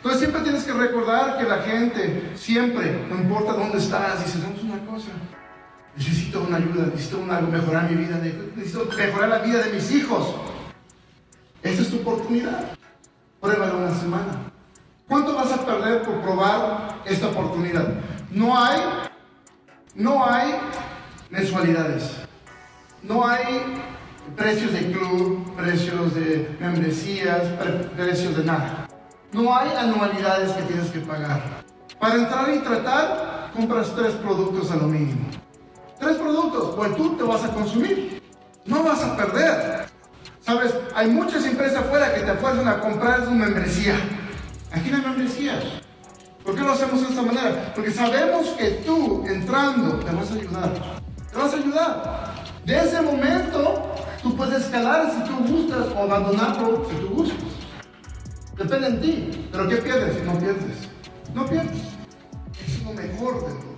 Entonces siempre tienes que recordar que la gente, siempre, no importa dónde estás, dice, vamos una cosa, necesito una ayuda, necesito una, mejorar mi vida, necesito mejorar la vida de mis hijos. Esta es tu oportunidad. Pruébalo una semana. ¿Cuánto vas a perder por probar esta oportunidad? No hay, no hay mensualidades. No hay precios de club, precios de membresías, precios de nada. No hay anualidades que tienes que pagar. Para entrar y tratar, compras tres productos a lo mínimo. Tres productos, pues tú te vas a consumir. No vas a perder. Sabes, hay muchas empresas afuera que te fuerzan a comprar su membresía. Aquí no hay membresías. ¿Por qué lo hacemos de esta manera? Porque sabemos que tú entrando te vas a ayudar. Te vas a ayudar. De ese momento, tú puedes escalar si tú gustas o abandonarlo si tú gustas. Depende de ti. Pero ¿qué pierdes si no pierdes? No pierdes. Es lo mejor de.